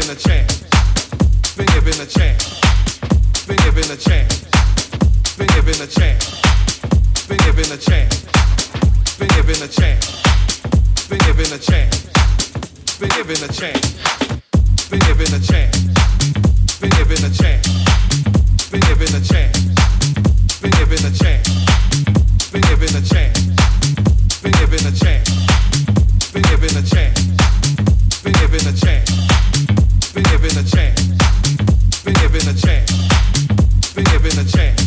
Been given a chance. Been given a chance. Been given a chance. Been given a chance. Been given a chance. Been given a chance. Been given a chance. Been given a chance. Been given a chance. Been given a chance. Been given a chance. Been given a chance. Been given a chance. Been given a chance. Been given a chance given a chance. Been given a chance. Been given a chance.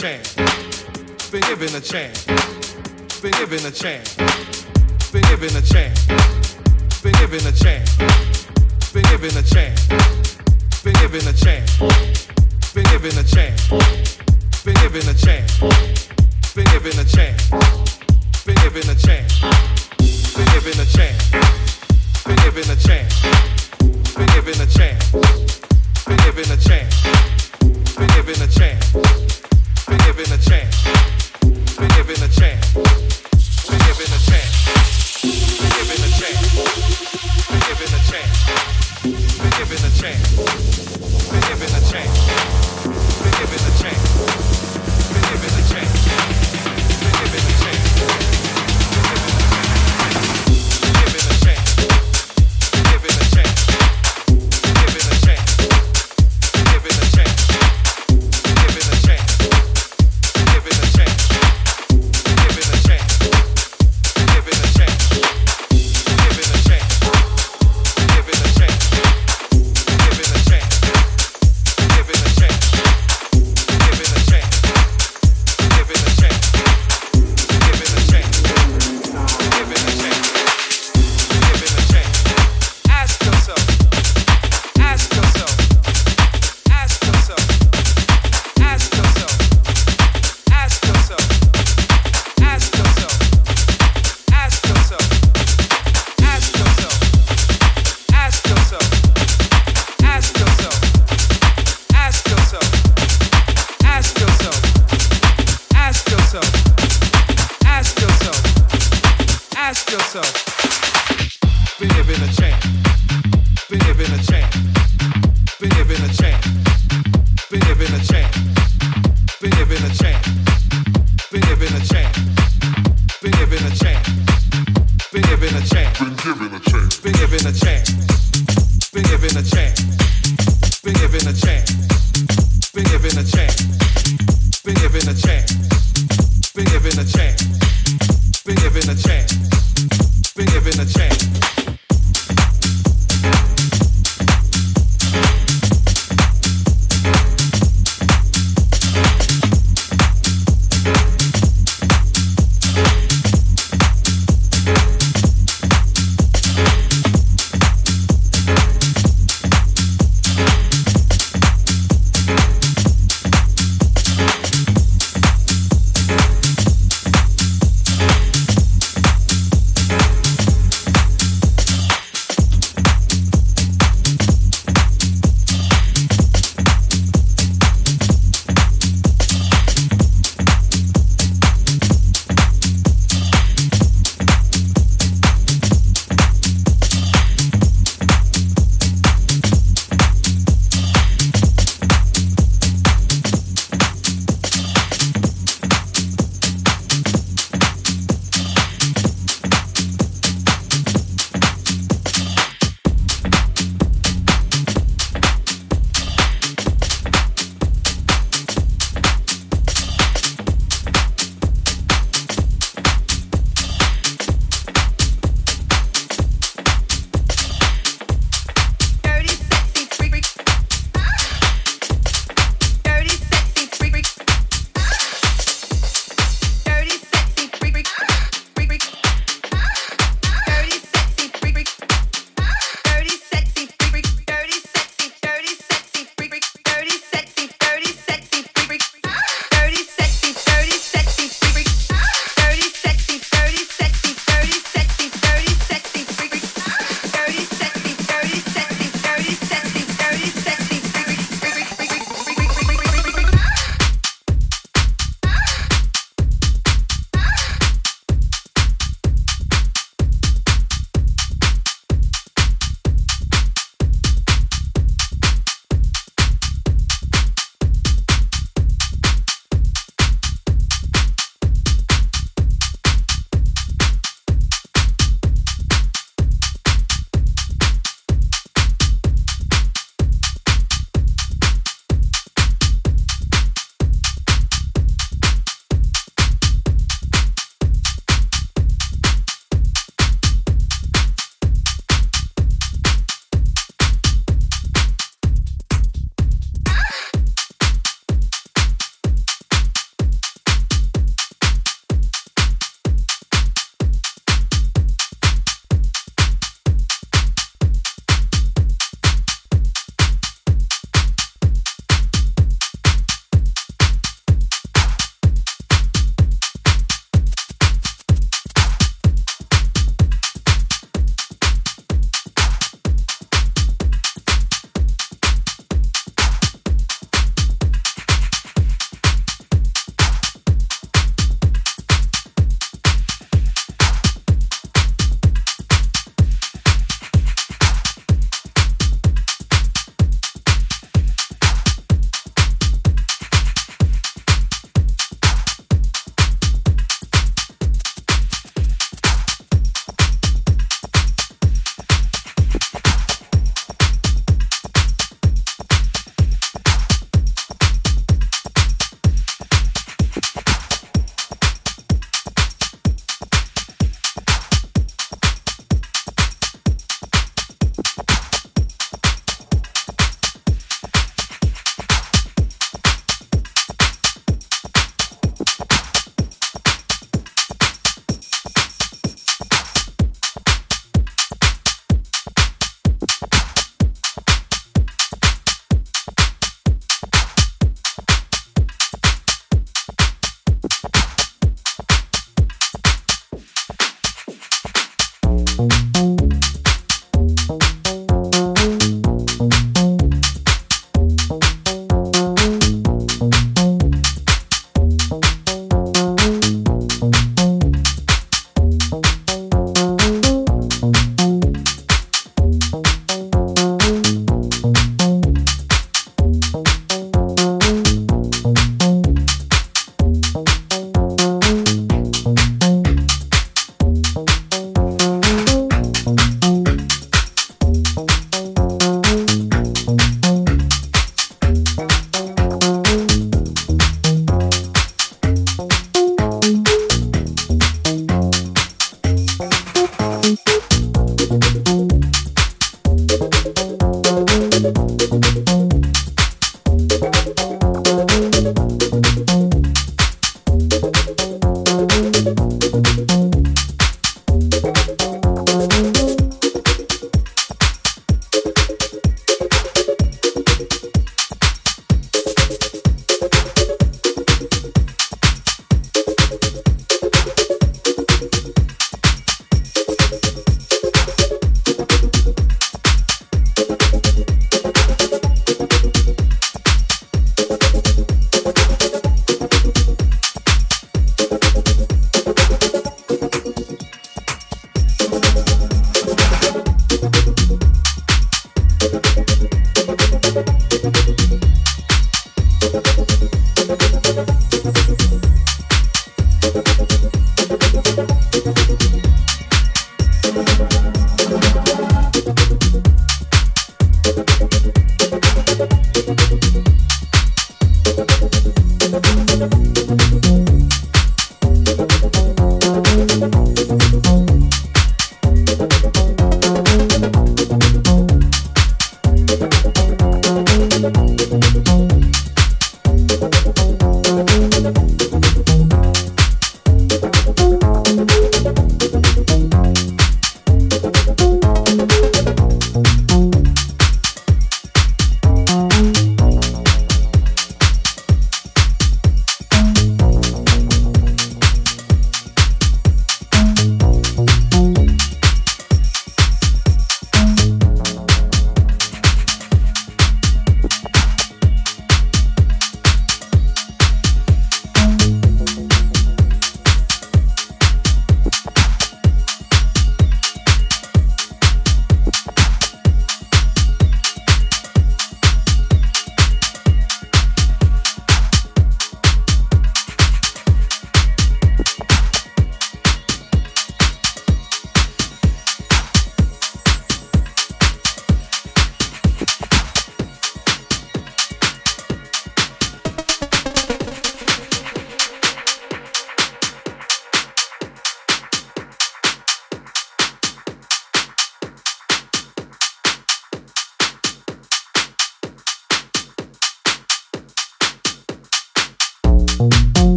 chance. Been given a chance. Been given a chance. Been given a chance. Been given a chance. Been given a chance. Been given a chance. Been given a chance. Been given a chance. Been given a chance. Been given a chance. Been given a chance. Been given a chance. Been given a chance. Been given a chance. Been given a chance. Been given a chance. Been given a chance. Been given a chance. Been given a chance. Been given a chance.